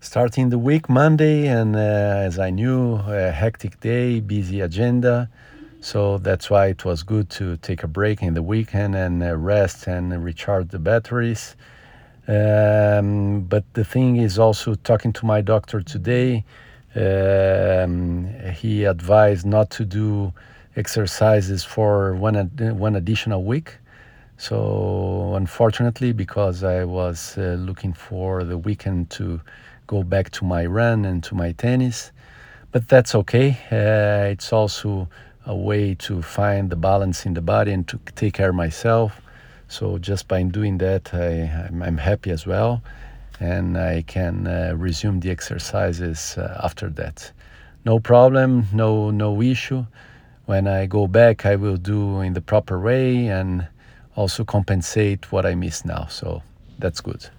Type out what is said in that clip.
starting the week Monday, and uh, as I knew, a hectic day, busy agenda. So that's why it was good to take a break in the weekend and uh, rest and recharge the batteries. Um, but the thing is also talking to my doctor today. Um, he advised not to do exercises for one ad- one additional week. So unfortunately, because I was uh, looking for the weekend to go back to my run and to my tennis, but that's okay. Uh, it's also a way to find the balance in the body and to take care of myself. So just by doing that, I, I'm, I'm happy as well, and I can uh, resume the exercises uh, after that. No problem, no no issue. When I go back, I will do in the proper way and also compensate what I miss now. So that's good.